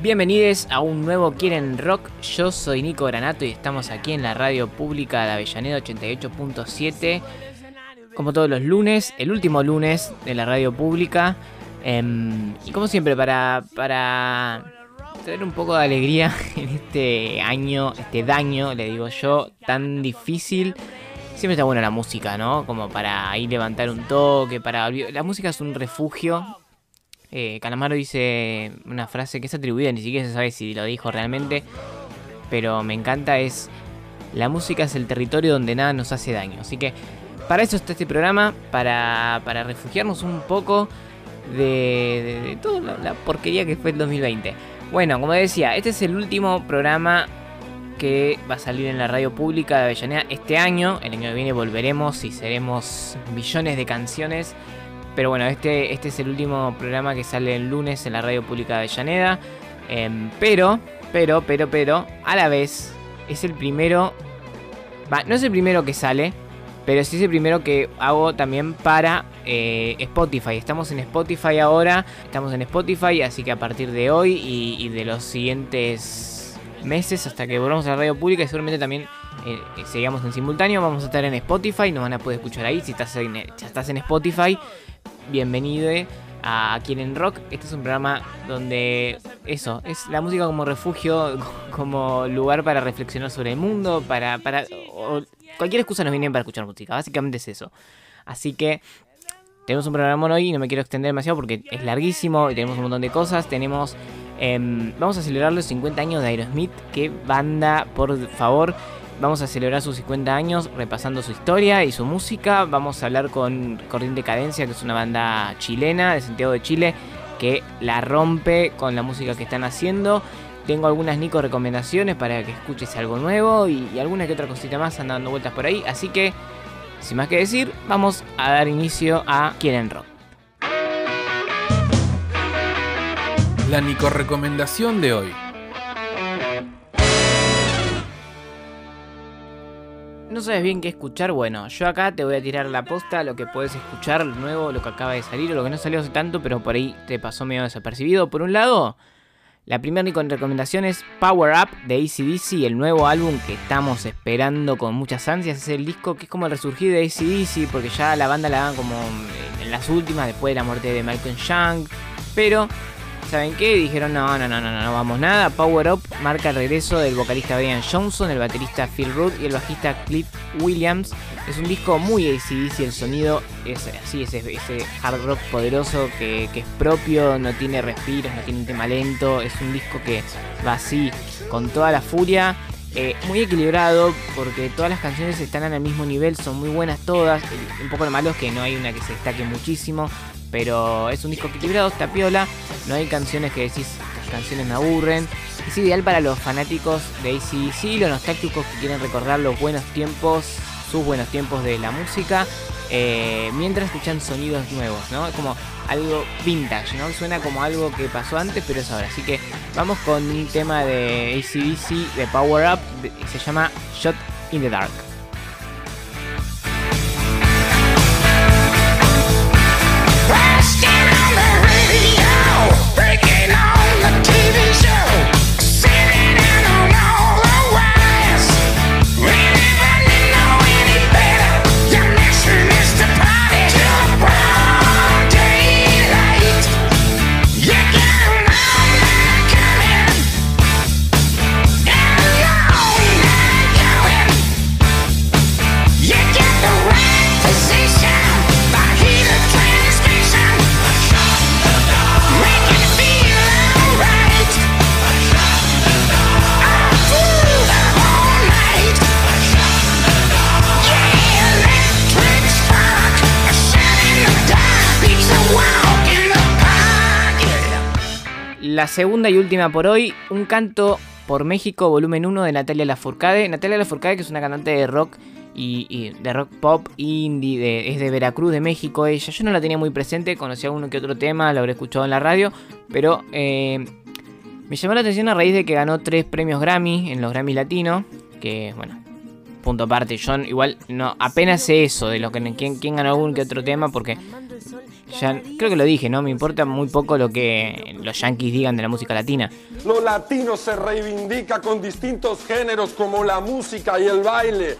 Bienvenidos a un nuevo Quieren Rock. Yo soy Nico Granato y estamos aquí en la radio pública de Avellaneda 88.7. Como todos los lunes, el último lunes de la radio pública. Em, y como siempre, para, para traer un poco de alegría en este año, este daño, le digo yo, tan difícil. Siempre está buena la música, ¿no? Como para ir levantar un toque, para... La música es un refugio eh, Calamaro dice una frase que es atribuida, ni siquiera se sabe si lo dijo realmente, pero me encanta, es la música es el territorio donde nada nos hace daño. Así que para eso está este programa, para, para refugiarnos un poco de, de, toda la, porquería que fue el 2020. Bueno, como decía, este es el último programa que va a salir en la radio pública de Avellaneda este año. El año que viene volveremos y seremos millones de canciones pero bueno, este, este es el último programa que sale el lunes en la radio pública de Avellaneda. Em, pero, pero, pero, pero, a la vez es el primero. Va, no es el primero que sale, pero sí es el primero que hago también para eh, Spotify. Estamos en Spotify ahora, estamos en Spotify, así que a partir de hoy y, de los siguientes meses hasta que volvamos a la radio pública y seguramente también eh, en simultáneo, vamos a estar en Spotify, nos van a poder escuchar ahí si estás en, si estás en Spotify bienvenido a Quieren Rock. Este es un programa donde eso, es la música como refugio, como lugar para reflexionar sobre el mundo, para... para cualquier excusa nos viene para escuchar música, básicamente es eso. Así que tenemos un programa hoy y no me quiero extender demasiado porque es larguísimo y tenemos un montón de cosas. Tenemos... Em, vamos a celebrar los 50 años de Aerosmith. Qué banda, por favor. Vamos a celebrar sus 50 años repasando su historia y su música. Vamos a hablar con Corriente Cadencia, que es una banda chilena de Santiago de Chile, que la rompe con la música que están haciendo. Tengo algunas Nico recomendaciones para que escuches algo nuevo y, alguna que otra cosita más andando dando vueltas por ahí. Así que, sin más que decir, vamos a dar inicio a Quieren Rock. La Nico recomendación de hoy. No sabes bien qué escuchar, bueno, yo acá te voy a tirar la posta, lo que puedes escuchar, lo nuevo, lo que acaba de salir, o lo que no salió hace tanto, pero por ahí te pasó medio desapercibido. Por un lado, la primera recomendación es Power Up de ACDC, el nuevo álbum que estamos esperando con muchas ansias. Es el disco que es como el resurgir de ACDC, porque ya la banda la dan como en las últimas, después de la muerte de Malcolm Young. Pero ¿Saben qué? Dijeron, no, no, no, no, no vamos nada. Power Up marca el regreso del vocalista Brian Johnson, el baterista Phil Root y el bajista Cliff Williams. Es un disco muy ACDC, el sonido es así, ese, ese hard rock poderoso que, es propio, no tiene respiros, no tiene un tema lento. Es un disco que va así, con toda la furia. Eh, muy equilibrado porque todas las canciones están al mismo nivel, son muy buenas todas. Un poco lo malo es que no hay una que se destaque muchísimo. Pero es un disco equilibrado, está piola. No hay canciones que decís, canciones me aburren. Es ideal para los fanáticos de ACDC, los nostálgicos que quieren recordar los buenos tiempos, sus buenos tiempos de la música. Eh, mientras escuchan sonidos nuevos, ¿no? Es como algo vintage, ¿no? Suena como algo que pasó antes, pero es ahora. Así que vamos con un tema de ACDC de Power Up, se llama Shot in the Dark. TV show. La segunda y última por hoy, un canto por México, volumen 1 de Natalia Lafourcade. Natalia Lafourcade, que es una cantante de rock y, de rock pop indie, es de Veracruz, de México ella. Yo no la tenía muy presente, conocía uno que otro tema, lo habré escuchado en la radio, pero eh, me llamó la atención a raíz de que ganó tres premios Grammy en los Grammy Latinos, que bueno, punto aparte, yo igual no apenas sé eso de lo que quién, quién ganó algún que otro tema porque ya creo que lo dije, ¿no? Me importa muy poco lo que los yankees digan de la música latina. Lo latino se reivindica con distintos géneros como la música y el baile.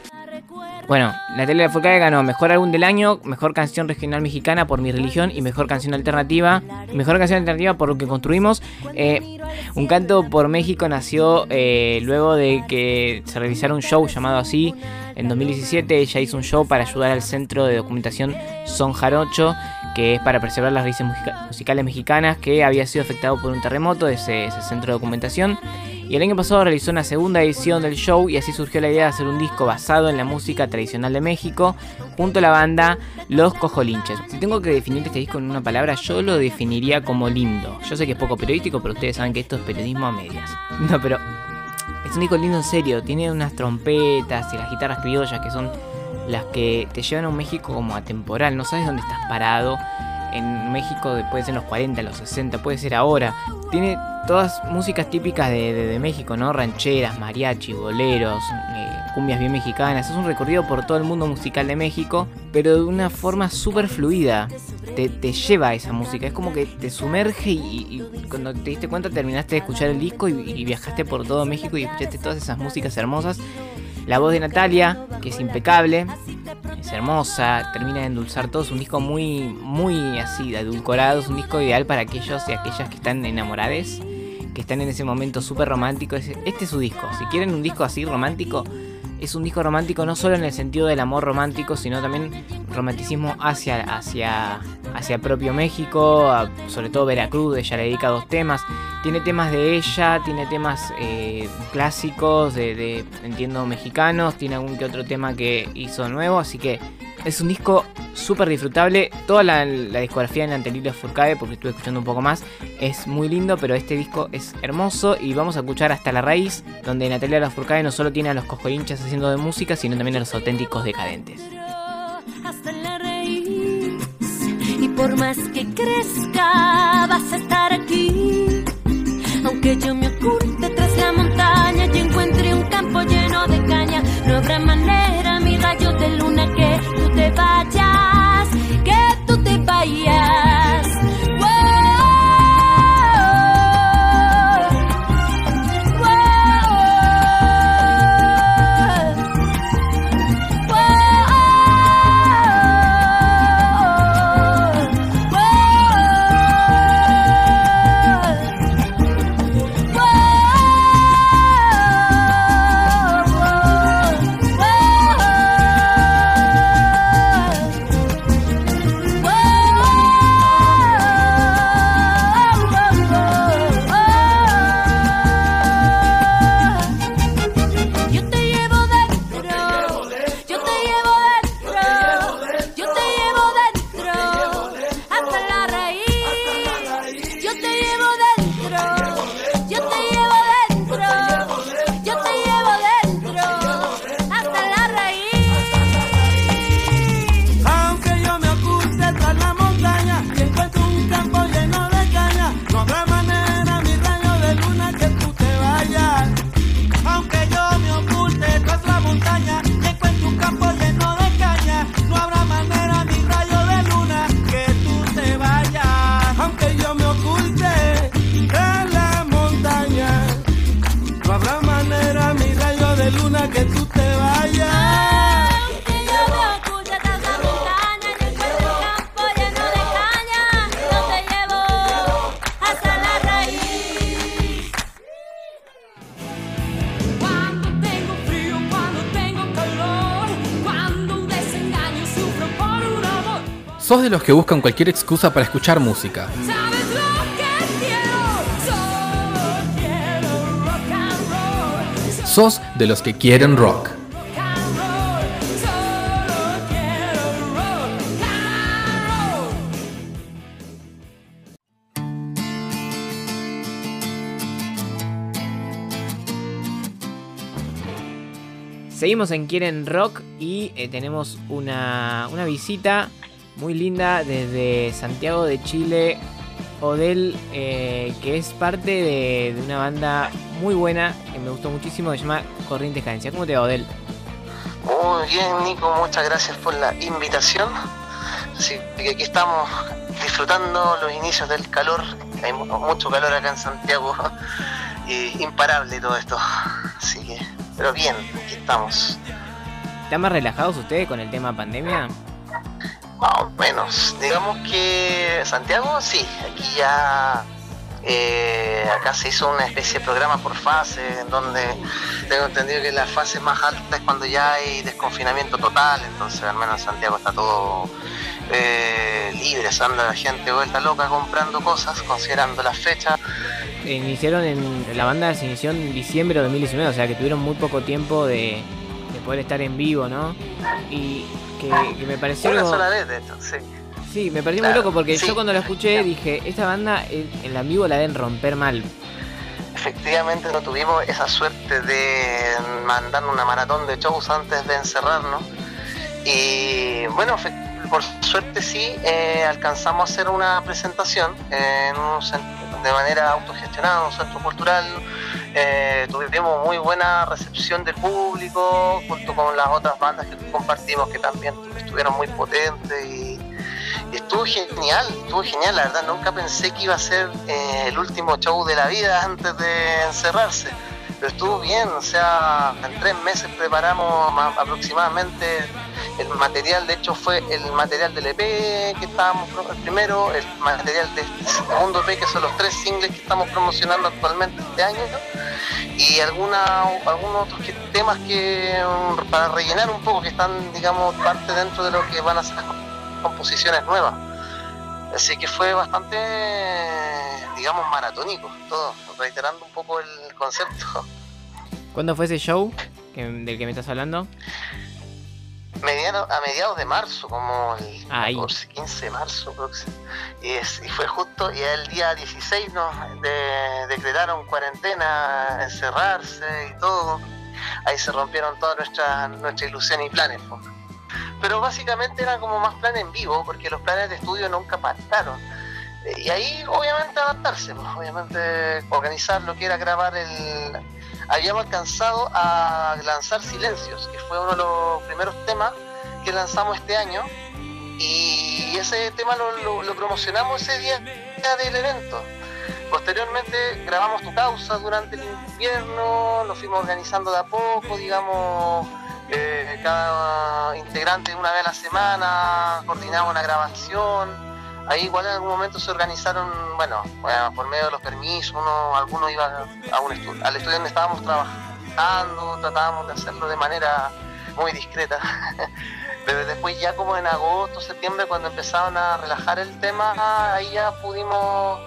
Bueno, Natalia Lafourcade ganó Mejor Álbum del Año, Mejor Canción Regional Mexicana por Mi Religión y Mejor Canción Alternativa. Mejor Canción Alternativa por Lo que Construimos. Eh, un canto por México nació eh, luego de que se realizara un show llamado así. En 2017 ella hizo un show para ayudar al Centro de Documentación Son Jarocho, que es para preservar las raíces musicales mexicanas, que había sido afectado por un terremoto, de ese centro de documentación. Y el año pasado realizó una segunda edición del show y así surgió la idea de hacer un disco basado en la música tradicional de México junto a la banda Los Cojolinches. Si tengo que definir este disco en una palabra, yo lo definiría como lindo. Yo sé que es poco periodístico, pero ustedes saben que esto es periodismo a medias. No, pero es un disco lindo en serio. Tiene unas trompetas y las guitarras criollas que son las que te llevan a un México como atemporal. No sabes dónde estás parado en México puede ser en los 40, en los 60, puede ser ahora. Tiene todas músicas típicas de, México, ¿no? Rancheras, mariachi, boleros, eh, cumbias bien mexicanas. Es un recorrido por todo el mundo musical de México, pero de una forma súper fluida. Te, lleva a esa música, es como que te sumerge y, cuando te diste cuenta terminaste de escuchar el disco y viajaste por todo México y escuchaste todas esas músicas hermosas. La voz de Natalia, que es impecable, es hermosa, termina de endulzar todo. Es un disco muy, muy así, edulcorado. Es un disco ideal para aquellos y aquellas que están enamoradas, que están en ese momento súper romántico. Este es su disco. Si quieren un disco así romántico, es un disco romántico no solo en el sentido del amor romántico, sino también romanticismo hacia, hacia, hacia propio México, sobre todo Veracruz, ella le dedica dos temas. Tiene temas de ella, tiene temas eh, clásicos, de, entiendo, mexicanos, tiene algún que otro tema que hizo nuevo, así que es un disco súper disfrutable. Toda la, discografía de Natalia Furcade, porque estuve escuchando un poco más, es muy lindo, pero este disco es hermoso y vamos a escuchar hasta la raíz, donde Natalia Lafourcade no solo tiene a los cojolinchas haciendo de música, sino también a los auténticos decadentes. Hasta la raíz, y por más que crezca, vas a estar aquí. Aunque yo me oculte tras la montaña y encuentre un campo lleno de caña, no habrá manera, mi rayo de luna, que tú te vayas, que tú te vayas. ¿Sos de los que buscan cualquier excusa para escuchar música? ¿Sos de los que quieren rock? Seguimos en Quieren Rock y eh, tenemos una, una visita muy linda desde Santiago de Chile. Odel, eh, que es parte de, de una banda muy buena que me gustó muchísimo, que se llama Corrientes Cadencia. ¿Cómo te va, Odel? Muy bien, Nico, muchas gracias por la invitación. Así que aquí estamos disfrutando los inicios del calor. Hay mu- mucho calor acá en Santiago. Y imparable todo esto. Así que, pero bien, aquí estamos. ¿Están más relajados ustedes con el tema pandemia? Más o menos. Digamos que Santiago, sí, aquí ya. eh, acá se hizo una especie de programa por fase, en donde tengo entendido que la fase más alta es cuando ya hay desconfinamiento total, entonces al menos en Santiago está todo eh, libre, anda la gente vuelta loca comprando cosas, considerando las fechas. Iniciaron en. La banda se inició en diciembre de 2019, o sea que tuvieron muy poco tiempo de, de poder estar en vivo, ¿no? Y que, que me pareció. Una sola vez, de hecho, sí. Sí, me pareció Claro, muy loco porque sí. yo cuando la escuché dije: Esta banda eh, en la vivo la deben romper mal. efectivamente no tuvimos esa suerte de mandar una maratón de shows antes de encerrarnos. Y bueno, fe- por suerte sí, eh, alcanzamos a hacer una presentación en un cen- de manera autogestionada un centro cultural. Eh, tuvimos muy buena recepción del público, junto con las otras bandas que compartimos que también estuvieron muy potentes y, estuvo genial, estuvo genial, la verdad nunca pensé que iba a ser eh, el último show de la vida antes de encerrarse, pero estuvo bien, o sea, en tres meses preparamos ma- aproximadamente el material, de hecho fue el material del EP que estábamos, el primero, el material del segundo EP que son los tres singles que estamos promocionando actualmente este año, y alguna, algunos otros temas que mm, para rellenar un poco que están digamos parte dentro de lo que van a ser composiciones nuevas. Así que fue bastante digamos maratónico todo reiterando un poco el concepto. ¿Cuándo fue ese show del que me estás hablando? Mediano, a mediados de marzo como el. 14 15 de marzo próximo y, es- y fue justo y el día 16 nos de- decretaron cuarentena encerrarse y todo. Ahí se rompieron todas nuestras nuestra ilusiones y planes pero básicamente eran como más planes en vivo porque los planes de estudio nunca pactaron Eh, y ahí obviamente adaptarse pues, obviamente organizar lo que era grabar el habíamos alcanzado a lanzar Silencios, que fue uno de los primeros temas que lanzamos este año. Y ese tema lo, promocionamos ese día del evento. Posteriormente grabamos Tu Causa durante el invierno, lo fuimos organizando de a poco, digamos, eh, cada integrante una vez a la semana coordinaba una grabación. Ahí igual en algún momento se organizaron, bueno, bueno, por medio de los permisos, uno, algunos iban a un estudio, al estudio donde estábamos trabajando, tratábamos de hacerlo de manera muy discreta. Pero después ya como en agosto, septiembre, cuando empezaron a relajar el tema, ahí ya pudimos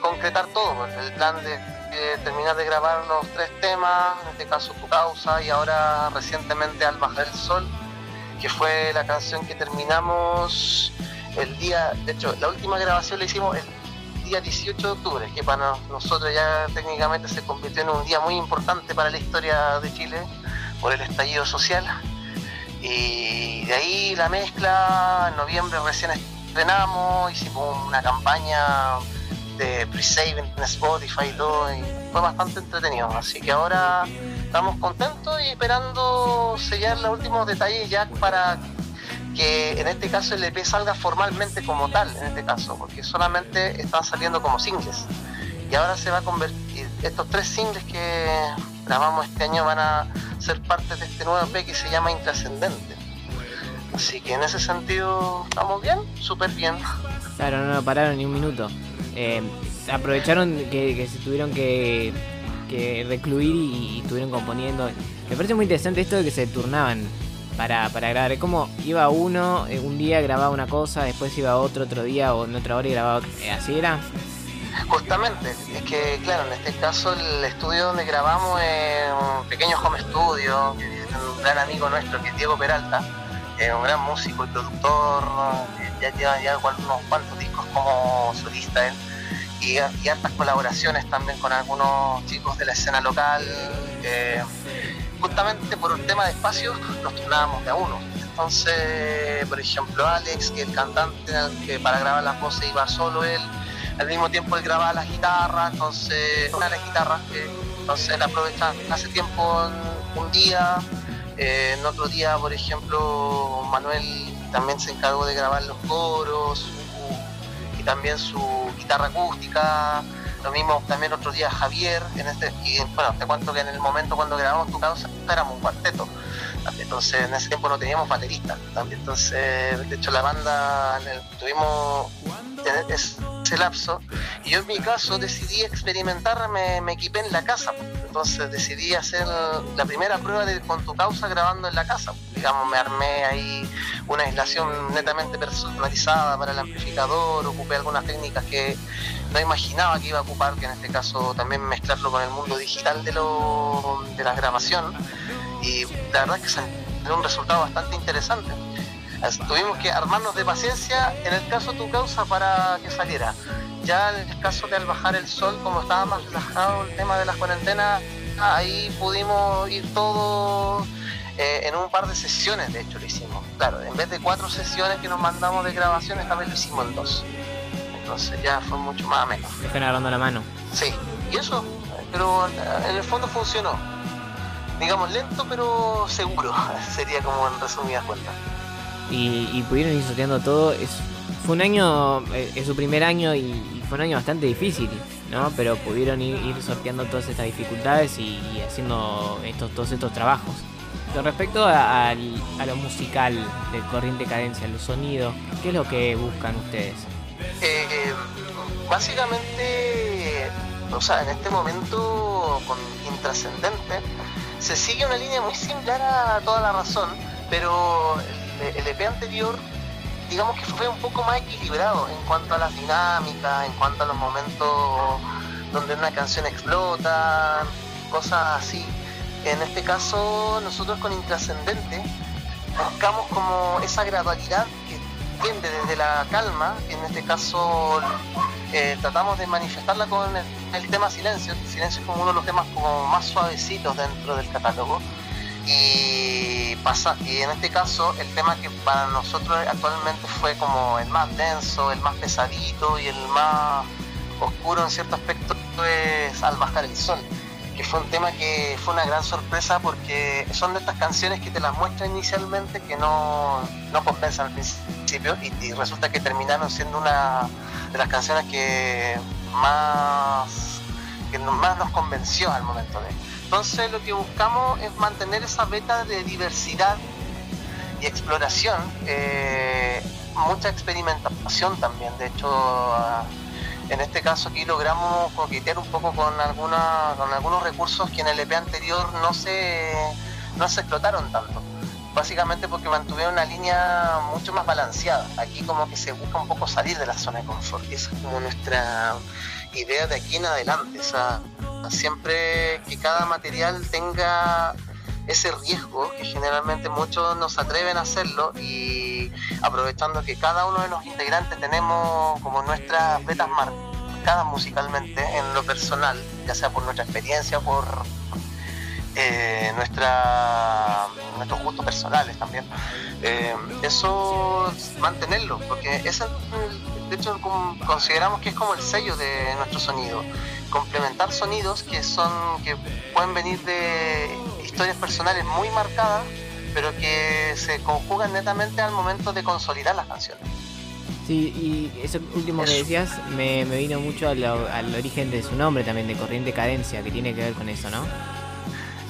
concretar todo, pues, el plan de, de terminar de grabar los tres temas, en este caso Tu Causa y ahora recientemente Al Bajar el Sol, que fue la canción que terminamos el día, de hecho, la última grabación la hicimos el día 18 de octubre, que para nosotros ya técnicamente se convirtió en un día muy importante para la historia de Chile por el estallido social. Y de ahí la mezcla, en noviembre recién estrenamos, hicimos una campaña de pre-save en Spotify y todo, y fue bastante entretenido. Así que ahora estamos contentos y esperando sellar los últimos detalles ya para que en este caso el EP salga formalmente como tal, en este caso, porque solamente están saliendo como singles. Y ahora se va a convertir, estos tres singles que grabamos este año van a ser parte de este nuevo EP que se llama Intrascendente. Así que en ese sentido estamos bien, súper bien. Claro, no, no pararon ni un minuto. Eh, aprovecharon que, se tuvieron que, que recluir y, y estuvieron componiendo. Me parece muy interesante esto de que se turnaban para, para grabar. Es como iba uno, eh, un día grababa una cosa, después iba otro otro día o en otra hora y grababa. Eh, ¿Así era? Justamente, es que claro, en este caso el estudio donde grabamos es un pequeño home studio, un gran amigo nuestro que es Diego Peralta, es un gran músico y productor, ya lleva ya unos cuantos discos como solista él, y, y hartas colaboraciones también con algunos chicos de la escena local. Justamente por un tema de espacio nos turnábamos de a uno. Entonces, por ejemplo, Alex, que el cantante que para grabar las voces iba solo él, al mismo tiempo él grababa las guitarras, entonces las guitarras que entonces él aprovecha hace tiempo un día, eh, en otro día, por ejemplo, Manuel también se encargó de grabar los coros y también su guitarra acústica. Lo mismo también otro día Javier, en este, y bueno, te cuento que en el momento cuando grabamos tu causa éramos un cuarteto. Entonces en ese tiempo no teníamos baterista. También, entonces, de hecho la banda tuvimos ese lapso. Y yo en mi caso decidí experimentar, me, equipé en la casa. Entonces decidí hacer la primera prueba de con tu causa grabando en la casa. Digamos, me armé ahí una aislación netamente personalizada para el amplificador, ocupé algunas técnicas que no imaginaba que iba a ocupar, que en este caso también mezclarlo con el mundo digital de, lo, de la grabación. Y la verdad es que se dio un resultado bastante interesante tuvimos que armarnos de paciencia en el caso de tu causa para que saliera. Ya en el caso de al bajar el sol, como estaba más relajado el tema de las cuarentenas, ahí pudimos ir todos eh, en un par de sesiones, de hecho lo hicimos. Claro, en vez de cuatro sesiones que nos mandamos de grabación, esta vez lo hicimos en dos. Entonces ya fue mucho más ameno. Están agarrando la mano. Sí, y eso, pero en el fondo funcionó. Digamos lento pero seguro, sería como en resumidas cuentas y, pudieron ir sorteando todo. Es, fue un año, eh, es su primer año y, fue un año bastante difícil, ¿no? Pero pudieron ir, sorteando todas estas dificultades y, haciendo estos, todos estos trabajos. Con respecto a, lo musical de Corriente Cadencia, los sonidos, ¿qué es lo que buscan ustedes? Eh, básicamente, o sea, en este momento con Intrascendente se sigue una línea muy similar a toda la razón, pero el EP anterior, digamos que fue un poco más equilibrado en cuanto a las dinámicas, en cuanto a los momentos donde una canción explota, cosas así. En este caso, nosotros con Intrascendente buscamos como esa gradualidad que tiende desde la calma, en este caso eh, tratamos de manifestarla con el, tema silencio. silencio es como uno de los temas como más suavecitos dentro del catálogo. Y pasa, y en este caso el tema que para nosotros actualmente fue como el más denso, el más pesadito y el más oscuro en cierto aspecto es Al bajar el sol, que fue un tema que fue una gran sorpresa porque son de estas canciones que te las muestran inicialmente que no, no compensan al principio y, resulta que terminaron siendo una de las canciones que más, que más nos convenció al momento de entonces lo que buscamos es mantener esa beta de diversidad y exploración, eh, mucha experimentación también. De hecho, ah, en este caso aquí logramos coquetear un poco con, alguna, con algunos recursos que en el EP anterior no se, no se explotaron tanto. Básicamente porque mantuvieron una línea mucho más balanceada. Aquí como que se busca un poco salir de la zona de confort. Y esa es como nuestra idea de aquí en adelante. siempre que cada material tenga ese riesgo, que generalmente muchos nos atreven a hacerlo y aprovechando que cada uno de los integrantes tenemos como nuestras vetas marcadas musicalmente en lo personal, ya sea por nuestra experiencia, por eh, nuestra, nuestros gustos personales también. Eh, eso mantenerlo, porque ese, de hecho consideramos que es como el sello de nuestro sonido, complementar sonidos que son que pueden venir de historias personales muy marcadas, pero que se conjugan netamente al momento de consolidar las canciones. Sí, y eso último que decías me, vino mucho al origen de su nombre también, de Corriente Cadencia, que tiene que ver con eso, ¿no?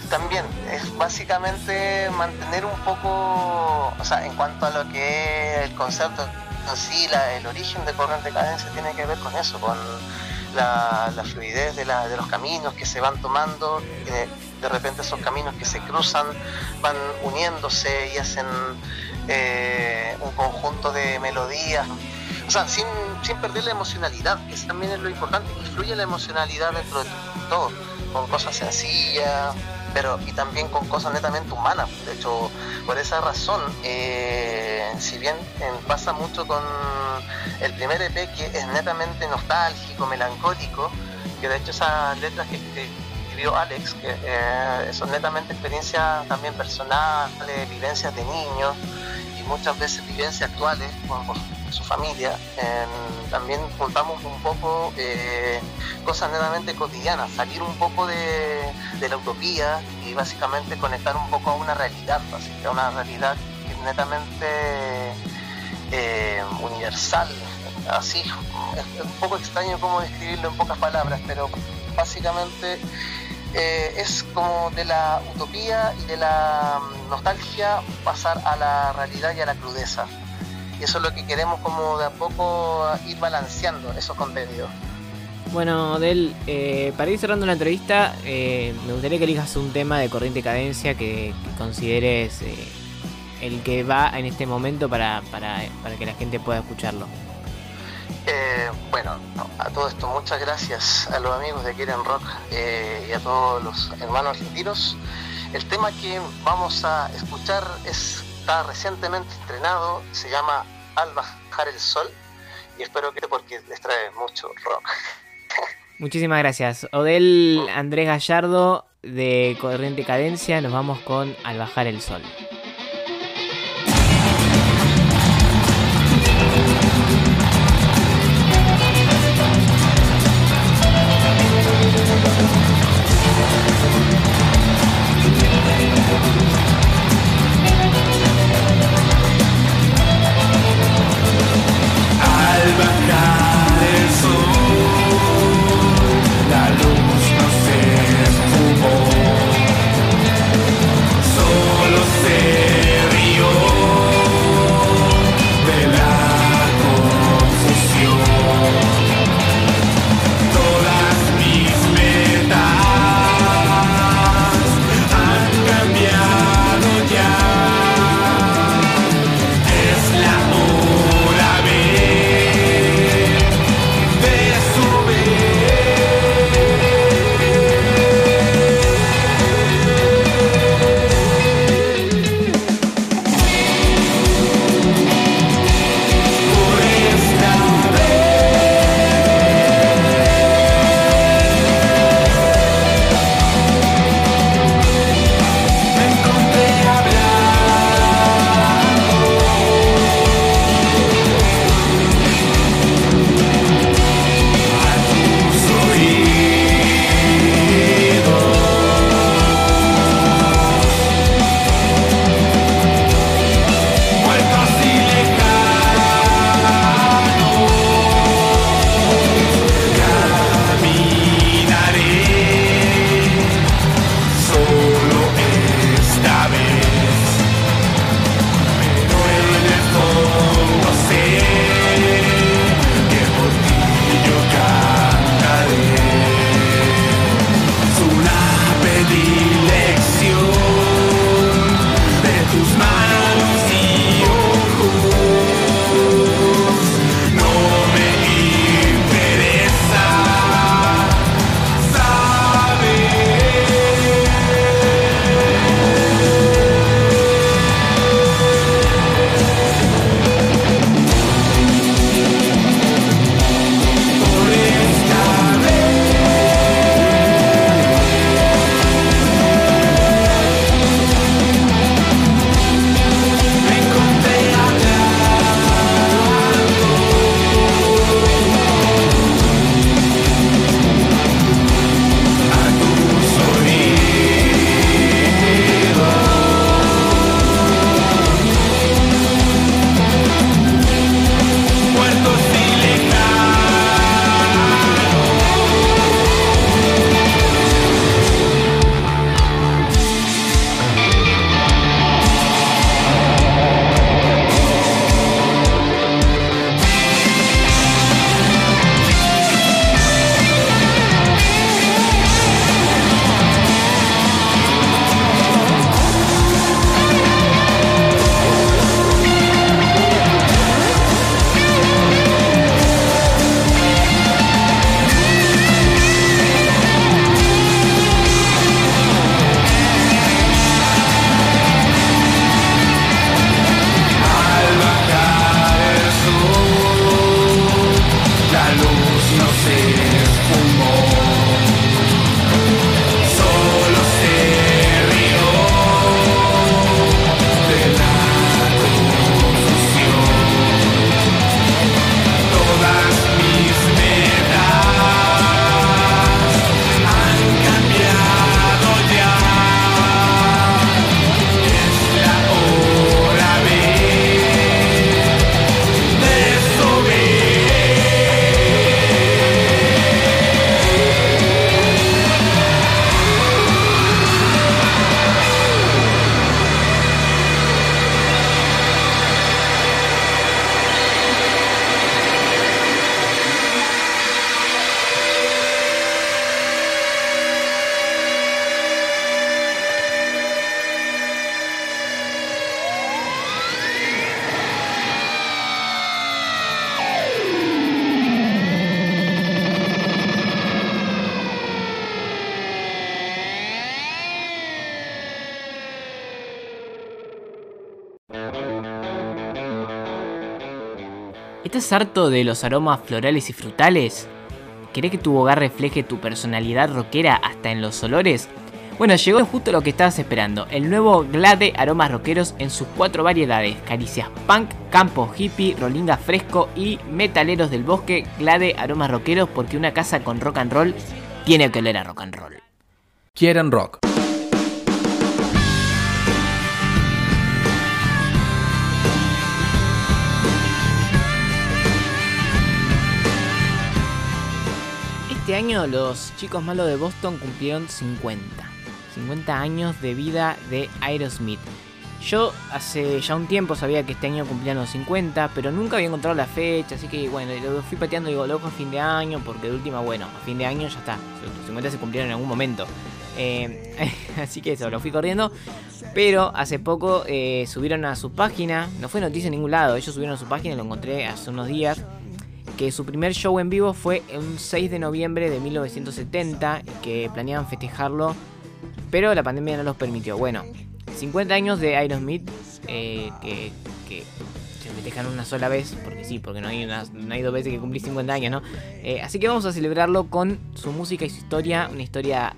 También es básicamente mantener un poco, o sea, en cuanto a lo que es el concepto en sí, el origen de corriente cadencia tiene que ver con eso, con la, fluidez de, los caminos que se van tomando, que de repente esos caminos que se cruzan van uniéndose y hacen eh, un conjunto de melodías. O sea, sin, sin perder la emocionalidad, que también es lo importante, que fluye la emocionalidad dentro de todo, con cosas sencillas, pero y también con cosas netamente humanas. De hecho, por esa razón, eh, si bien eh, pasa mucho con el primer EP que es netamente nostálgico, melancólico, que de hecho esas letras que, escribió Alex, que eh, son netamente experiencias también personales, vivencias de niños y muchas veces vivencias actuales su familia. también contamos un poco eh, cosas netamente cotidianas, salir un poco de, la utopía y básicamente conectar un poco a una realidad, a una realidad que es netamente eh, universal, así, es un poco extraño cómo describirlo en pocas palabras, pero básicamente eh, es como de la utopía y de la nostalgia pasar a la realidad y a la crudeza. Y eso es lo que queremos como de a poco ir balanceando esos contenidos. Bueno, Del, eh, para ir cerrando la entrevista, eh, me gustaría que elijas un tema de corriente cadencia que, consideres el que va en este momento para, para que la gente pueda escucharlo. Eh, bueno, a todo esto, muchas gracias a los amigos de Quieren Rock eh, y a todos los hermanos argentinos. El tema que vamos a escuchar está recientemente estrenado, se llama Al bajar el sol y espero que porque les trae mucho rock. Muchísimas gracias. Odel Andrés Gallardo de Corriente Cadencia, nos vamos con Al bajar el sol. ¿Estás harto de los aromas florales y frutales? ¿Querés que tu hogar refleje tu personalidad rockera hasta en los olores? Bueno, llegó justo lo que estabas esperando, el nuevo Glade Aromas Rockeros en sus cuatro variedades, caricias punk, campo hippie, rolinga fresco y metaleros del bosque, Glade Aromas Rockeros porque una casa con rock and roll tiene que oler a rock and roll. Quieren rock. Este año los chicos malos de Boston cumplieron 50. 50 años de vida de Aerosmith. Yo hace ya un tiempo sabía que este año cumplían los 50, pero nunca había encontrado la fecha, así que bueno, lo fui pateando y digo, loco, a fin de año, porque de última, bueno, a fin de año ya está, los 50 se cumplieron en algún momento. Eh, así que eso, lo fui corriendo, pero hace poco eh, subieron a su página, no fue noticia en ningún lado, ellos subieron a su página, lo encontré hace unos días, que su primer show en vivo fue un 6 de noviembre de 1970, que planeaban festejarlo, pero la pandemia no los permitió. Bueno, 50 años de Aerosmith eh, que, que se festejan una sola vez, porque sí, porque no hay, no hay dos veces que cumplí 50 años, ¿no? Eh, así que vamos a celebrarlo con su música y su historia, una historia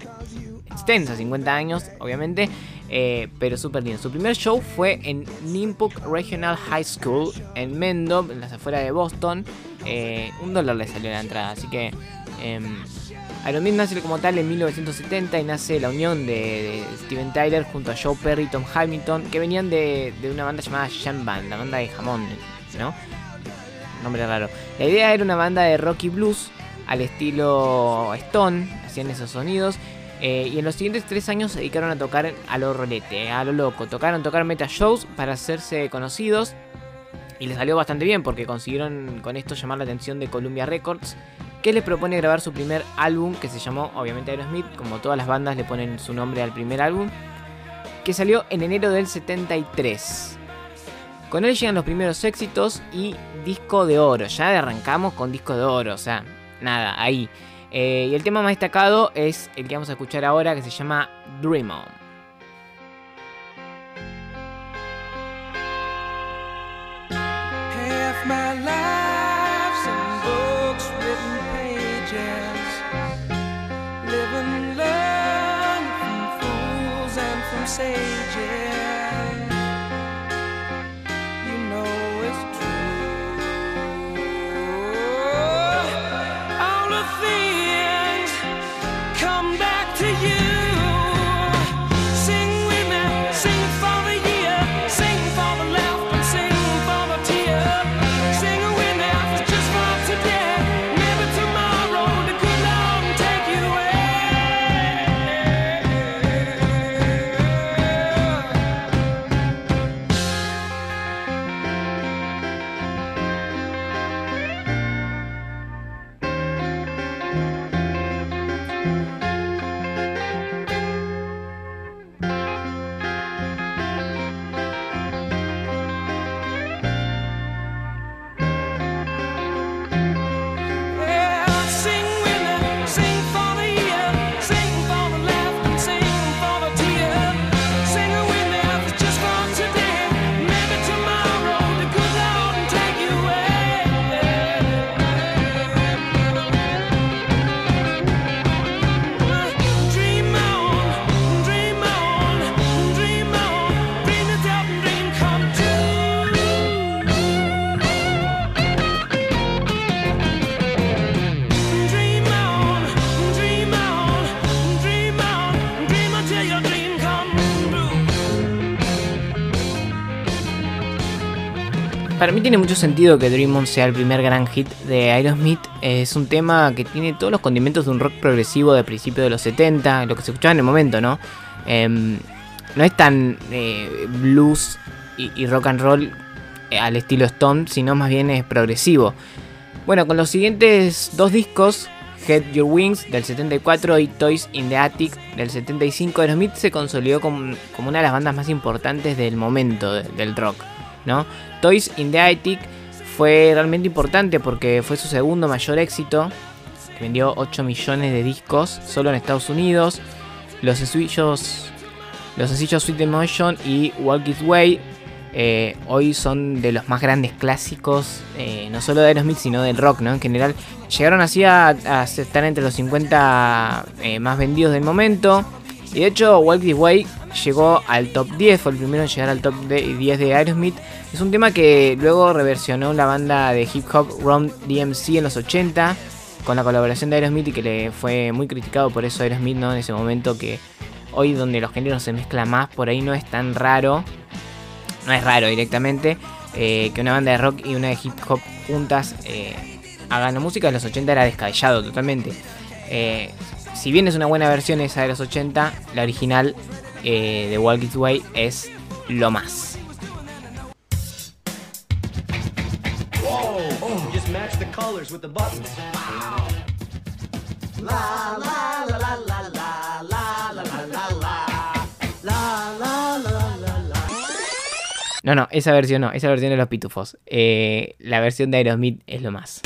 extensa, 50 años, obviamente, eh, pero súper lindo. Su primer show fue en Nimpuk Regional High School, en Mendop, en las afueras de Boston. Eh, un dólar le salió la entrada, así que... Eh, Aerosmith nace como tal en 1970 y nace la unión de, Steven Tyler junto a Joe Perry y Tom Hamilton, que venían de, de una banda llamada Jam Band, la banda de jamón, ¿no? Nombre raro. La idea era una banda de rock y blues al estilo Stone, hacían esos sonidos. Eh, y en los siguientes tres años se dedicaron a tocar a lo rolete, a lo loco. Tocaron tocar meta shows para hacerse conocidos. Y les salió bastante bien porque consiguieron con esto llamar la atención de Columbia Records que les propone grabar su primer álbum que se llamó obviamente Aerosmith, como todas las bandas le ponen su nombre al primer álbum, que salió en enero del 73. Con él llegan los primeros éxitos y disco de oro, ya arrancamos con disco de oro, o sea, nada, ahí. Eh, y el tema más destacado es el que vamos a escuchar ahora que se llama Dream On. My life's books, written pages. Learn from fools and from. Mí tiene mucho sentido que Dream On sea el primer gran hit de Aerosmith. Es un tema que tiene todos los condimentos de un rock progresivo de principios de los 70, lo que se escuchaba en el momento, ¿no? Em, no es tan eh, blues y, rock and roll eh, al estilo Stone, sino más bien es progresivo. Bueno, con los siguientes dos discos, Head Your Wings del 74 y Toys in the Attic del 75, Aerosmith se consolidó como, una de las bandas más importantes del momento de- del rock, Toys in the Attic fue realmente importante porque fue su segundo mayor éxito, que vendió 8 millones de discos solo en Estados Unidos. Los sencillos, los sencillos Sweet Emotion y Walk This Way eh, hoy son de los más grandes clásicos, eh, no solo de Aerosmith, sino del rock, ¿no? En general, llegaron así a, a estar entre los 50 eh, más vendidos del momento. Y de hecho, Walk This Way llegó al top 10, fue el primero en llegar al top de- 10 de Aerosmith. Es un tema que luego reversionó la banda de hip hop Ron DMC en los 80, con la colaboración de Aerosmith y que le fue muy criticado por eso Aerosmith, ¿no? En ese momento que hoy donde los géneros se mezclan más, por ahí no es tan raro, no es raro directamente, eh, que una banda de rock y una de hip hop juntas eh, hagan la música de los 80 era descabellado totalmente. Eh, si bien es una buena versión esa de los 80, la original eh, de Walk It Way es lo más. Just match the colors with the buttons. No, no, esa versión no, esa versión de los pitufos. Eh, la versión de Aerosmith es lo más.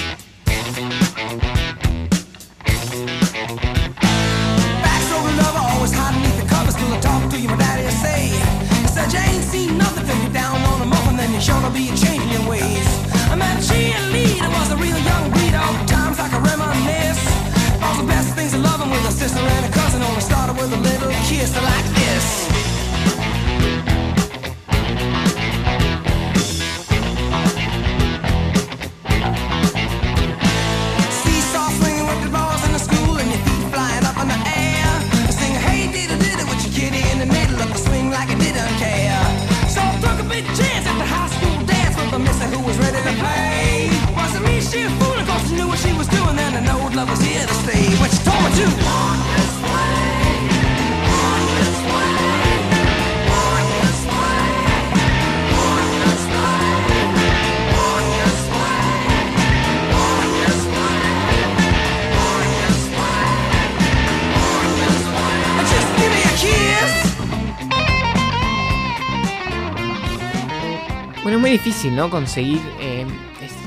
¿No? Conseguir eh,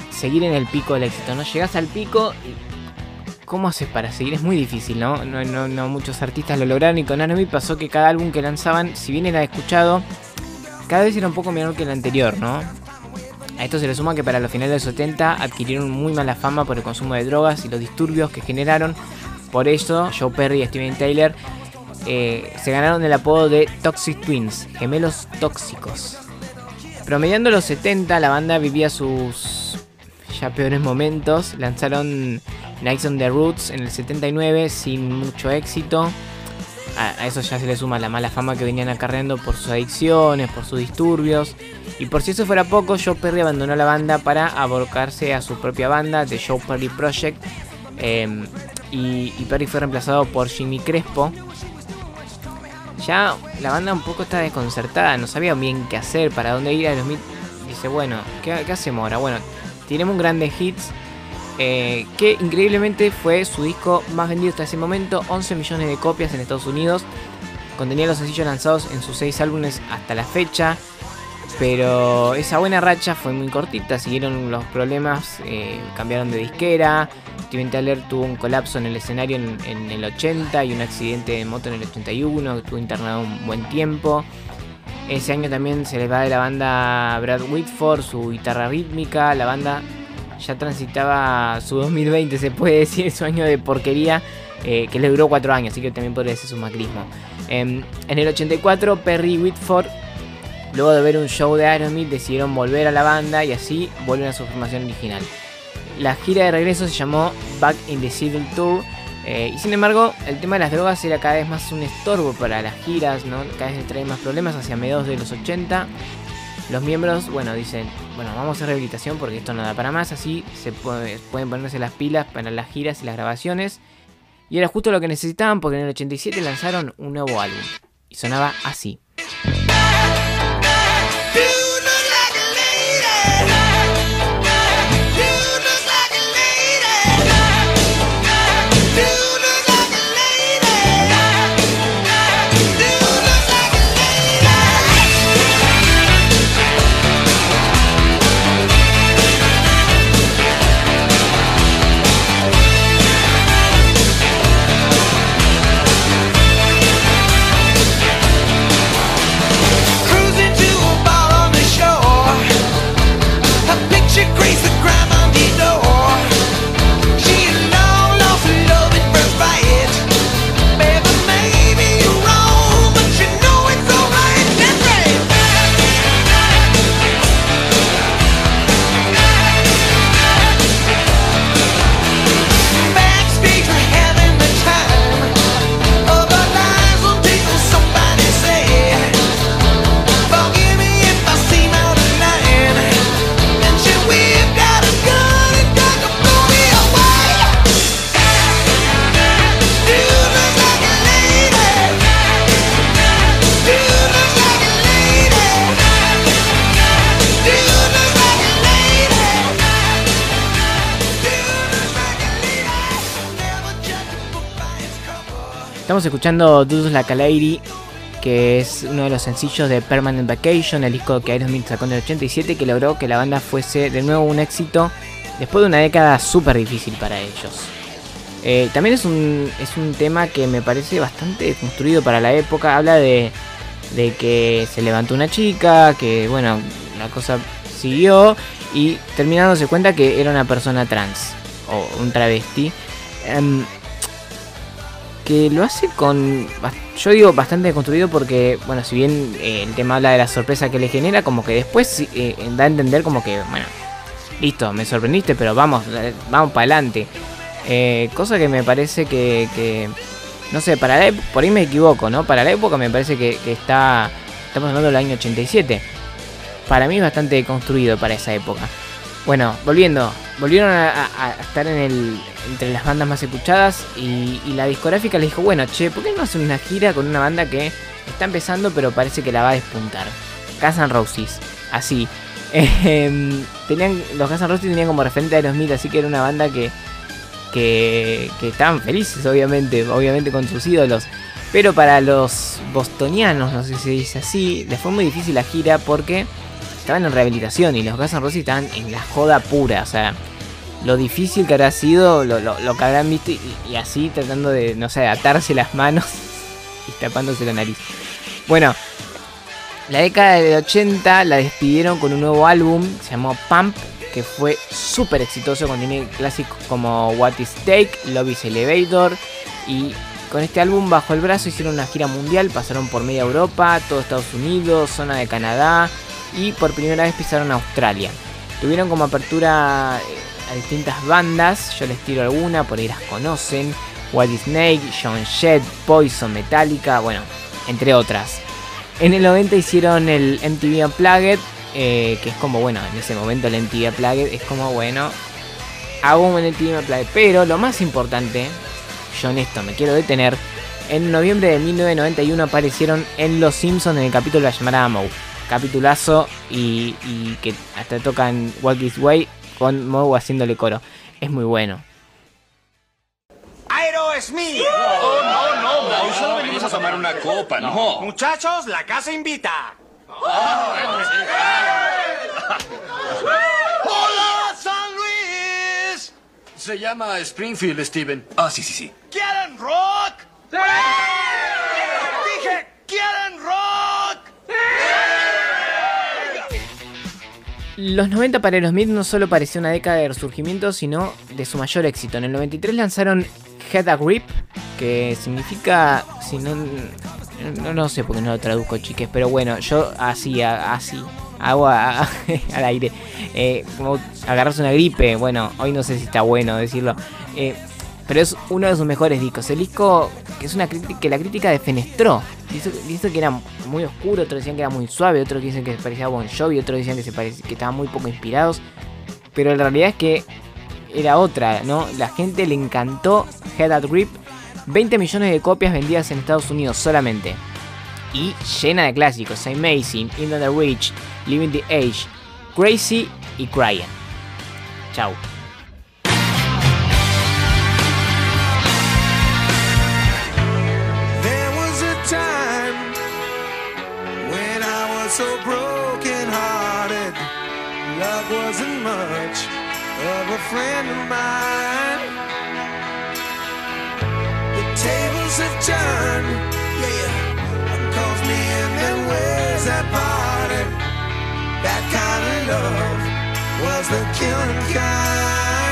seguir en el pico del éxito, ¿no? Llegas al pico y ¿cómo haces para seguir? Es muy difícil, ¿no? No, no, muchos artistas lo lograron y con Aerosmith pasó que cada álbum que lanzaban, si bien era escuchado, cada vez era un poco menor que el anterior, ¿no? A esto se le suma que para los finales de los 70 adquirieron muy mala fama por el consumo de drogas y los disturbios que generaron. Por eso, Joe Perry y Steven Taylor eh, se ganaron el apodo de Toxic Twins, gemelos tóxicos. Promediando los 70, la banda vivía sus ya peores momentos. Lanzaron Nights on the Roots en el 79 sin mucho éxito. A, eso ya se le suma la mala fama que venían acarreando por sus adicciones, por sus disturbios. Y por si eso fuera poco, Joe Perry abandonó la banda para abocarse a su propia banda, The Joe Perry Project. Em, y Perry fue reemplazado por Jimmy Crespo. Ya la banda un poco está desconcertada, no sabía bien qué hacer, para dónde ir. Aerosmith dice, bueno, ¿qué, qué hacemos ahora? Bueno, tenemos un grande hits, eh, que increíblemente fue su disco más vendido hasta ese momento, 11 millones de copias en Estados Unidos. Contenía los sencillos lanzados en sus 6 álbumes hasta la fecha. Pero esa buena racha fue muy cortita, siguieron los problemas, eh, cambiaron de disquera. Steven Tyler tuvo un colapso en el escenario en, el 80 y un accidente de moto en el 81, estuvo internado un buen tiempo. Ese año también se les va de la banda Brad Whitford, su guitarra rítmica. La banda ya transitaba su 2020, se puede decir, su año de porquería, eh, que le duró 4 años, así que también podría ser su macrismo. Em, en el 84, Perry Whitford, luego de ver un show de Aerosmith, decidieron volver a la banda y así vuelven a su formación original. La gira de regreso se llamó Back in the Seattle Tour. eh, y sin embargo, el tema de las drogas era cada vez más un estorbo para las giras, ¿no? Cada vez trae más problemas hacia mediados de los 80. Los miembros, bueno, dicen, bueno, vamos a rehabilitación porque esto no da para más, así se puede- pueden ponerse las pilas para las giras y las grabaciones. Y era justo lo que necesitaban porque en el 87 lanzaron un nuevo álbum. Y sonaba así. Escuchando Dudes Like a Lady, que es uno de los sencillos de Permanent Vacation, el disco que Aerosmith sacó en el 87, que logró que la banda fuese de nuevo un éxito después de una década súper difícil para ellos. Eh, también es un, es un tema que me parece bastante construido para la época. Habla de, de que se levantó una chica, que bueno, la cosa siguió y terminándose cuenta que era una persona trans o un travesti. Em, que lo hace con, yo digo bastante construido porque, bueno, si bien eh, el tema habla de la sorpresa que le genera, como que después sí, eh, da a entender como que, bueno, listo, me sorprendiste, pero vamos, eh, vamos para adelante. Eh, cosa que me parece que, no sé, para la por ahí me equivoco, ¿no? Para la época me parece que, que está, estamos hablando del año 87. Para mí es bastante construido para esa época. Bueno, volviendo, volvieron a, estar en el, entre las bandas más escuchadas y, y la discográfica le dijo, bueno, che, ¿por qué no hacen una gira con una banda que está empezando pero parece que la va a despuntar? Guns N' Roses, así. Em, tenían, los Guns N' Roses tenían como referente a Aerosmith, así que era una banda que, que, que estaban felices, obviamente, obviamente con sus ídolos. Pero para los bostonianos, no sé si se dice así, les fue muy difícil la gira porque estaban en rehabilitación y los Guns N' Roses estaban en la joda pura. O sea, lo difícil que habrá sido, lo, lo- lo que habrán visto y, así tratando de, no sé, atarse las manos y tapándose la nariz. Bueno, la década del 80 la despidieron con un nuevo álbum, se llamó Pump, que fue súper exitoso, contiene clásicos como What is Take, Love is Elevator y con este álbum bajo el brazo hicieron una gira mundial, pasaron por media Europa, todo Estados Unidos, zona de Canadá y por primera vez pisaron Australia. Tuvieron como apertura eh, a distintas bandas, yo les tiro alguna, por ahí las conocen, White Snake, John Jett, Poison, Metallica, bueno, entre otras. En el 90 hicieron el MTV Unplugged, eh, que es como, bueno, en ese momento el MTV Unplugged es como, bueno, hago un MTV Unplugged. Pero lo más importante, yo en esto me quiero detener, en noviembre de 1991 aparecieron en Los Simpsons en el capítulo la llamada Moe. Capitulazo y, y que hasta tocan Walk This Way con Moe haciéndole coro. Es muy bueno. Aerosmith. Oh, no, no, Moe, solo venimos a tomar una copa, no. Muchachos, la casa invita. ¡Hola, San Luis! Se llama Springfield, Steven. Ah, sí, sí, sí. ¿Quieren rock? Dije, Los 90 para Aerosmith no solo pareció una década de resurgimiento, sino de su mayor éxito. En el 93 lanzaron Head a Grip, que significa, si no, no, no sé por qué no lo traduzco, chiques, pero bueno, yo así, así, hago al aire, Eh, como agarrarse una gripe, bueno, hoy no sé si está bueno decirlo, Eh, pero es uno de sus mejores discos. El disco que es una que la crítica defenestró. Dice, dice que era muy oscuro, otros decían que era muy suave, otros dicen que se parecía a Bon Jovi, otros decían que se parecía, que estaban muy poco inspirados. Pero la realidad es que era otra, ¿no? La gente le encantó Head at Grip. 20 millones de copias vendidas en Estados Unidos solamente. Y llena de clásicos. Amazing, In the Reach, Living the Age, Crazy y Crying. Chau. Parted. That kind of love was the killing kind.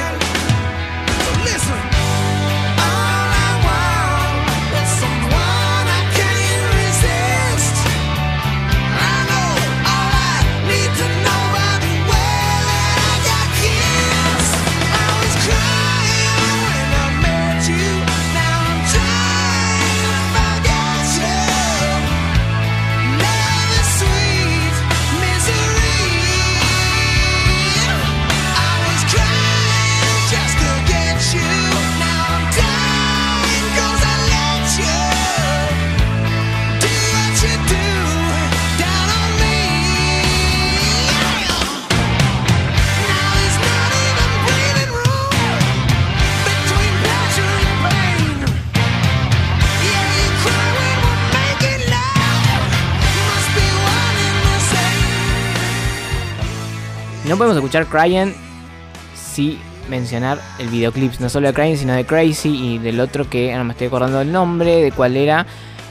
No podemos escuchar Crying sin mencionar el videoclip, no solo de Crying, sino de Crazy y del otro que ahora me estoy acordando el nombre, de cuál era,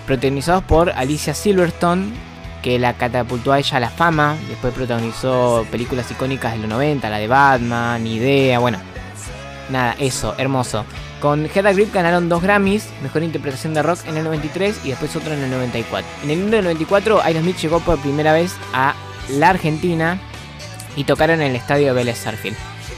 protagonizados por Alicia Silverstone, que la catapultó a ella a la fama, después protagonizó películas icónicas de los 90, la de Batman, Idea, bueno, nada, eso, hermoso. Con Hedda Grip ganaron dos Grammys, mejor interpretación de rock en el 93 y después otro en el 94. En el 94 Aerosmith llegó por primera vez a la Argentina y tocaron en el estadio de Vélez Sarfield.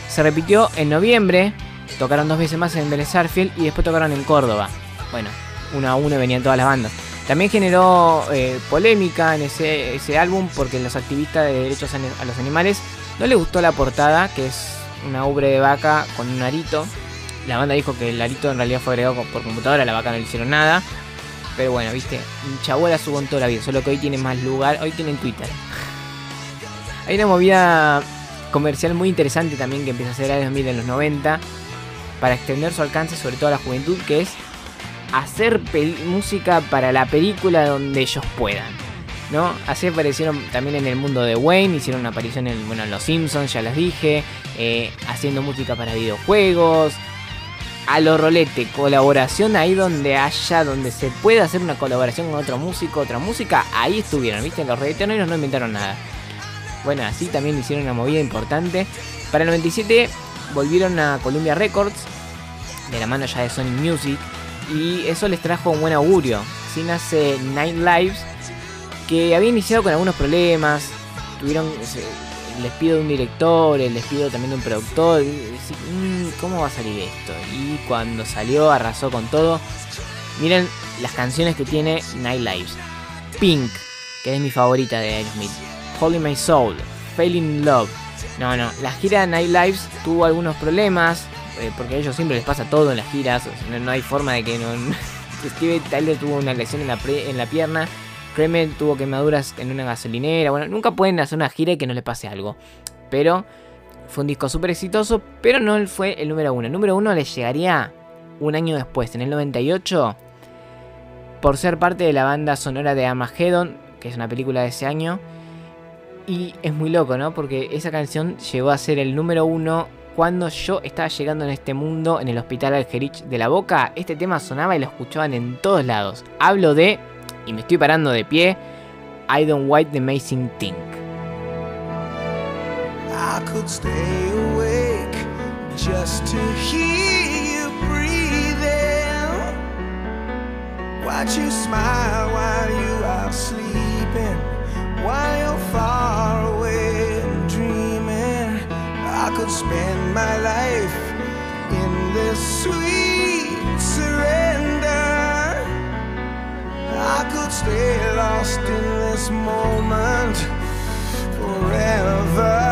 Se repitió en noviembre, tocaron dos veces más en Vélez Sarfield y después tocaron en Córdoba. Bueno, uno a uno venían todas las bandas. También generó eh, polémica en ese, álbum porque los activistas de derechos a los animales no les gustó la portada, que es una ubre de vaca con un arito. La banda dijo que el arito en realidad fue agregado por computadora, la vaca no le hicieron nada. Pero bueno, viste, Chabuela subo en toda la vida, solo que hoy tiene más lugar, hoy tiene en Twitter. Hay una movida comercial muy interesante también que empieza a hacer Aerosmith en los 90 para extender su alcance sobre todo a la juventud, que es hacer música para la película donde ellos puedan. ¿no? Así aparecieron también en el mundo de Wayne, hicieron una aparición en, bueno, en Los Simpsons, ya les dije, eh, haciendo música para videojuegos, a lo rolete, colaboración ahí donde haya, donde se pueda hacer una colaboración con otro músico, otra música, ahí estuvieron, ¿viste? Los reggaetoneros no inventaron nada. Bueno, así también hicieron una movida importante. Para el 97 volvieron a Columbia Records, de la mano ya de Sony Music, y eso les trajo un buen augurio. Así nace Night Lives, que había iniciado con algunos problemas, tuvieron el despido de un director, el despido también de un productor. Y, ¿Cómo va a salir esto? Y cuando salió, arrasó con todo. Miren las canciones que tiene Night Lives: Pink, que es mi favorita de Aerosmith. Holy My Soul, Failing in Love. No, no, la gira de Night Lives tuvo algunos problemas. Eh, porque a ellos siempre les pasa todo en las giras. No, hay forma de que no. Steve Tyler tuvo una lesión en la, pre, en la pierna. Kremer tuvo quemaduras en una gasolinera. Bueno, nunca pueden hacer una gira y que no le pase algo. Pero fue un disco súper exitoso, pero no fue el número uno. El número uno le llegaría un año después, en el 98, por ser parte de la banda sonora de Armageddon, que es una película de ese año. Y es muy loco, ¿no? Porque esa canción llegó a ser el número uno cuando yo estaba llegando en este mundo en el hospital Algerich de la Boca. Este tema sonaba y lo escuchaban en todos lados. Hablo de y me estoy parando de pie, I Don't White the Amazing Thing. I could stay awake just to hear you breathing. Watch you smile while you are sleeping, while you're far my life in this sweet surrender. I could stay lost in this moment forever.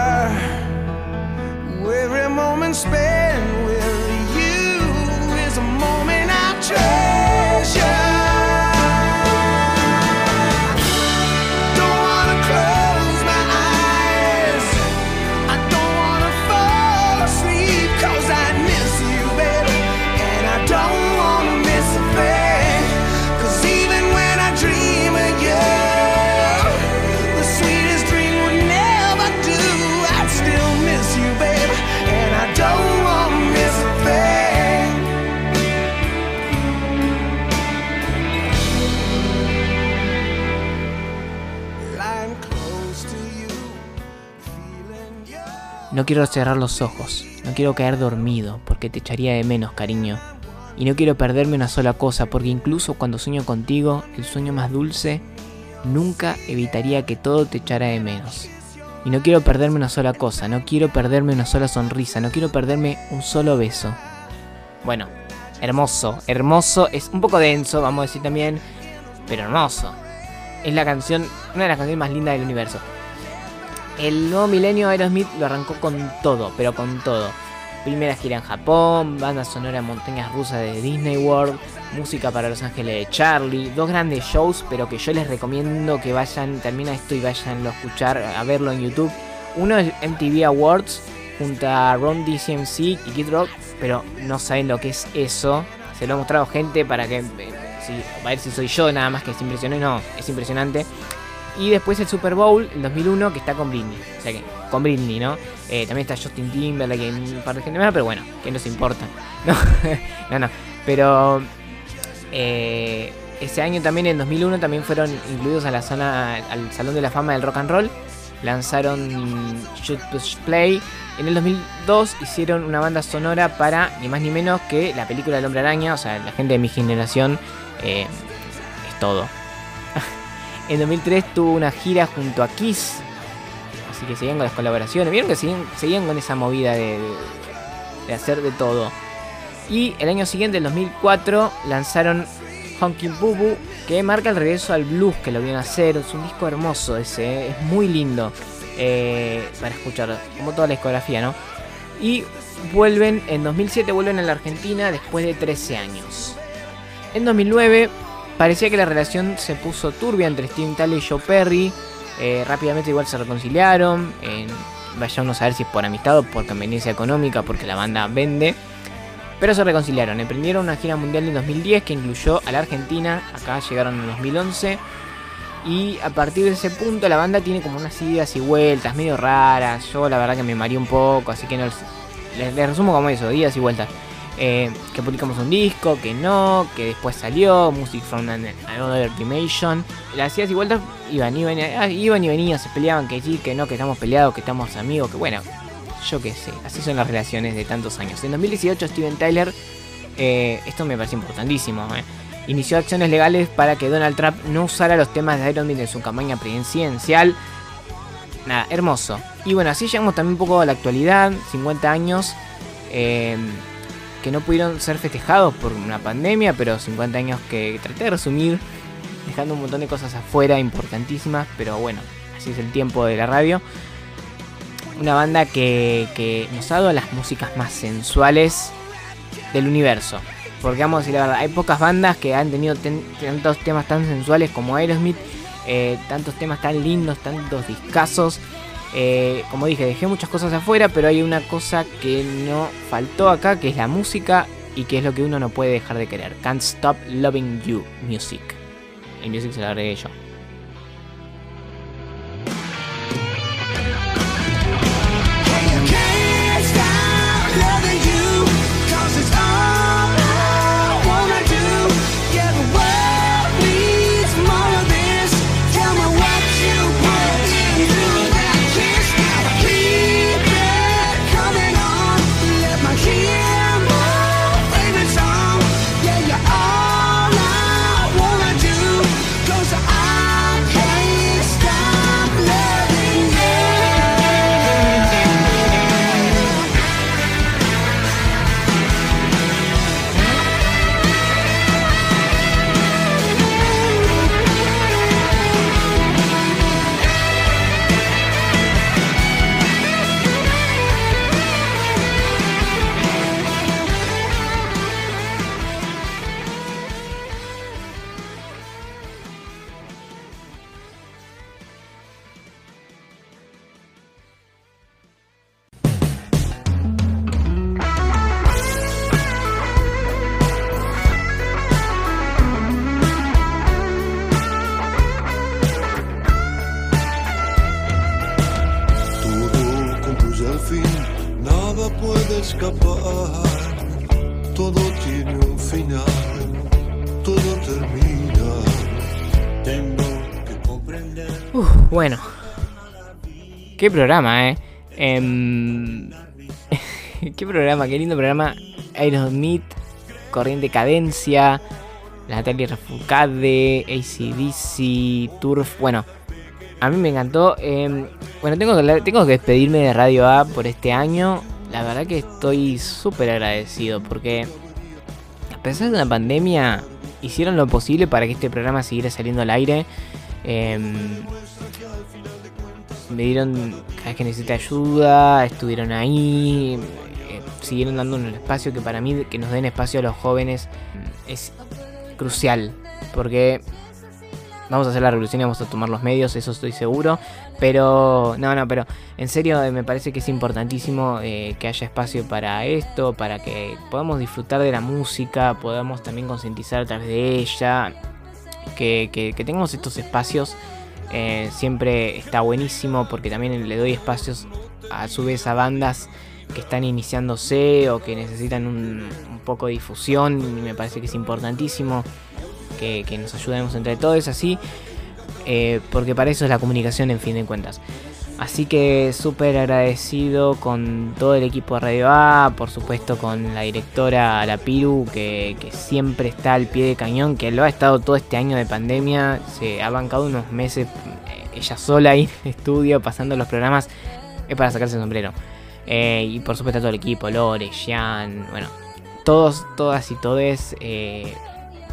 No quiero cerrar los ojos, no quiero caer dormido, porque te echaría de menos, cariño. Y no quiero perderme una sola cosa, porque incluso cuando sueño contigo, el sueño más dulce, nunca evitaría que todo te echara de menos. Y no quiero perderme una sola cosa, no quiero perderme una sola sonrisa, no quiero perderme un solo beso. Bueno, hermoso, hermoso, es un poco denso, vamos a decir también, pero hermoso. Es la canción, una de las canciones más lindas del universo. El nuevo milenio Aerosmith lo arrancó con todo, pero con todo. Primera gira en Japón, banda sonora en montañas rusas de Disney World, música para Los Ángeles de Charlie, dos grandes shows, pero que yo les recomiendo que vayan, termina esto y vayan a escuchar, a verlo en YouTube. Uno es MTV Awards junto a Ron DCMC y Kid Rock, pero no saben lo que es eso. Se lo he mostrado gente para que, eh, si, a ver si soy yo nada más que es impresionante, no, es impresionante. Y después el Super Bowl, el 2001, que está con Britney. O sea que, con Britney, ¿no? Eh, también está Justin Timberlake, un par de gente más, pero bueno, que nos importa. No, no, no. Pero eh, ese año también, en 2001, también fueron incluidos a la zona, al Salón de la Fama del Rock and Roll. Lanzaron Shoot Push Play. En el 2002 hicieron una banda sonora para ni más ni menos que la película del Hombre Araña. O sea, la gente de mi generación eh, es todo. En 2003 tuvo una gira junto a Kiss. Así que seguían con las colaboraciones. Vieron que seguían, seguían con esa movida de, hacer de todo. Y el año siguiente, el 2004, lanzaron Honkin' Boo Boo, que marca el regreso al blues que lo vieron hacer. Es un disco hermoso ese, ¿eh? es muy lindo eh, para escuchar, como toda la discografía, ¿no? Y vuelven, en 2007 vuelven a la Argentina después de 13 años. En 2009 parecía que la relación se puso turbia entre Steven Tyler y Joe Perry. Eh, rápidamente igual se reconciliaron. Eh, vaya uno a saber si es por amistad o por conveniencia económica, porque la banda vende. Pero se reconciliaron. Emprendieron una gira mundial en 2010 que incluyó a la Argentina. Acá llegaron en 2011. Y a partir de ese punto la banda tiene como unas idas y vueltas medio raras. Yo la verdad que me mareé un poco, así que no les- les resumo como eso, idas y vueltas. Eh, que publicamos un disco, que no, que después salió, Music from an- Another Dimension. Las idas y vueltas iban, iban, ah, iban y venían, se peleaban, que sí, que no, que estamos peleados, que estamos amigos, que bueno, yo qué sé, así son las relaciones de tantos años. En 2018 Steven Tyler, eh, esto me parece importantísimo, eh, inició acciones legales para que Donald Trump no usara los temas de Iron Man en su campaña presidencial. Nada, hermoso. Y bueno, así llegamos también un poco a la actualidad, 50 años, que no pudieron ser festejados por una pandemia, pero 50 años que traté de resumir, dejando un montón de cosas afuera importantísimas, pero bueno, así es el tiempo de la radio. Una banda que, nos ha dado las músicas más sensuales del universo. Porque vamos a decir la verdad, hay pocas bandas que han tenido ten- tantos temas tan sensuales como Aerosmith, eh, tantos temas tan lindos, tantos discazos. Eh, como dije, dejé muchas cosas afuera, pero hay una cosa que no faltó acá, que es la música y que es lo que uno no puede dejar de querer. Can't Stop Loving You Music. El music se lo agregué yo. Qué programa, eh. Em, qué programa, qué lindo programa. Aerosmith, Corriente Cadencia, Natalia Refugade, ACDC, Turf. Bueno, a mí me encantó. Em, bueno, tengo que, despedirme de Radio A por este año. La verdad que estoy súper agradecido porque a pesar de una pandemia, hicieron lo posible para que este programa siguiera saliendo al aire. Em, me dieron cada vez que necesité ayuda, estuvieron ahí, eh, siguieron dando un espacio que para mí, que nos den espacio a los jóvenes, mm, es crucial. Porque vamos a hacer la revolución y vamos a tomar los medios, eso estoy seguro. Pero, no, no, pero en serio eh, me parece que es importantísimo eh, que haya espacio para esto, para que podamos disfrutar de la música, podamos también concientizar a través de ella, que, que- que tengamos estos espacios Eh, siempre está buenísimo porque también le doy espacios a su vez a bandas que están iniciándose o que necesitan un, un poco de difusión y me parece que es importantísimo que, nos ayudemos entre todos, así, eh, porque para eso es la comunicación en fin de cuentas. Así que súper agradecido con todo el equipo de Radio A, por supuesto con la directora La Piru, que, que siempre está al pie de cañón, que lo ha estado todo este año de pandemia, se ha bancado unos meses eh, ella sola ahí en el estudio, pasando los programas, es para sacarse el sombrero. Eh, y por supuesto todo el equipo, Lore, Jean, bueno, todos, todas y todes, eh,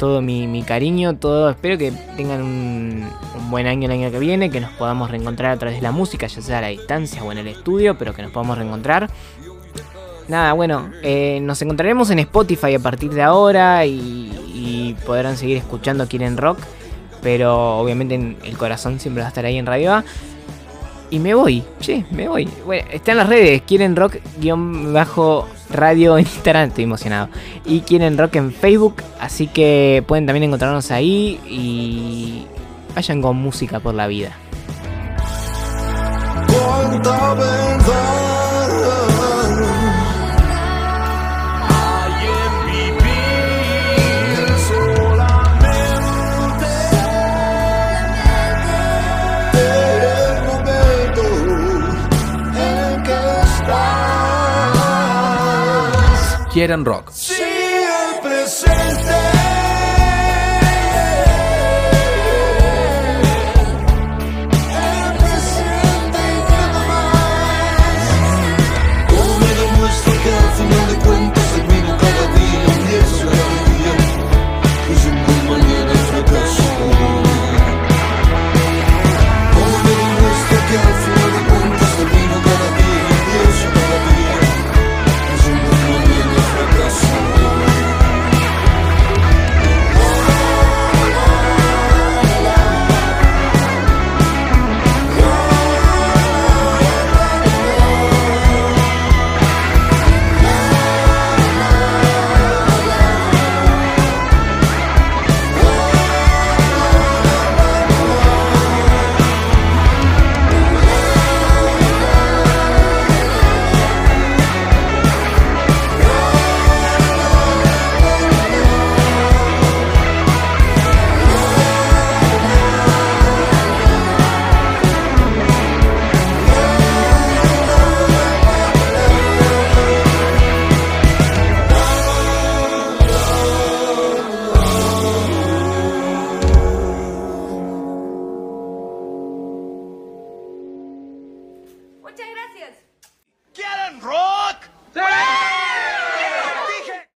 todo mi, mi cariño, todo, espero que tengan un, buen año el año que viene, que nos podamos reencontrar a través de la música, ya sea a la distancia o en el estudio, pero que nos podamos reencontrar. Nada, bueno, eh, nos encontraremos en Spotify a partir de ahora y, podrán seguir escuchando Quieren Rock, pero obviamente en el corazón siempre va a estar ahí en Radio A. Y me voy, che, me voy. Bueno, está en las redes, quieren rock guion bajo radio en Instagram, estoy emocionado. Y quieren rock en Facebook, así que pueden también encontrarnos ahí y vayan con música por la vida. Estás. Quieren rock.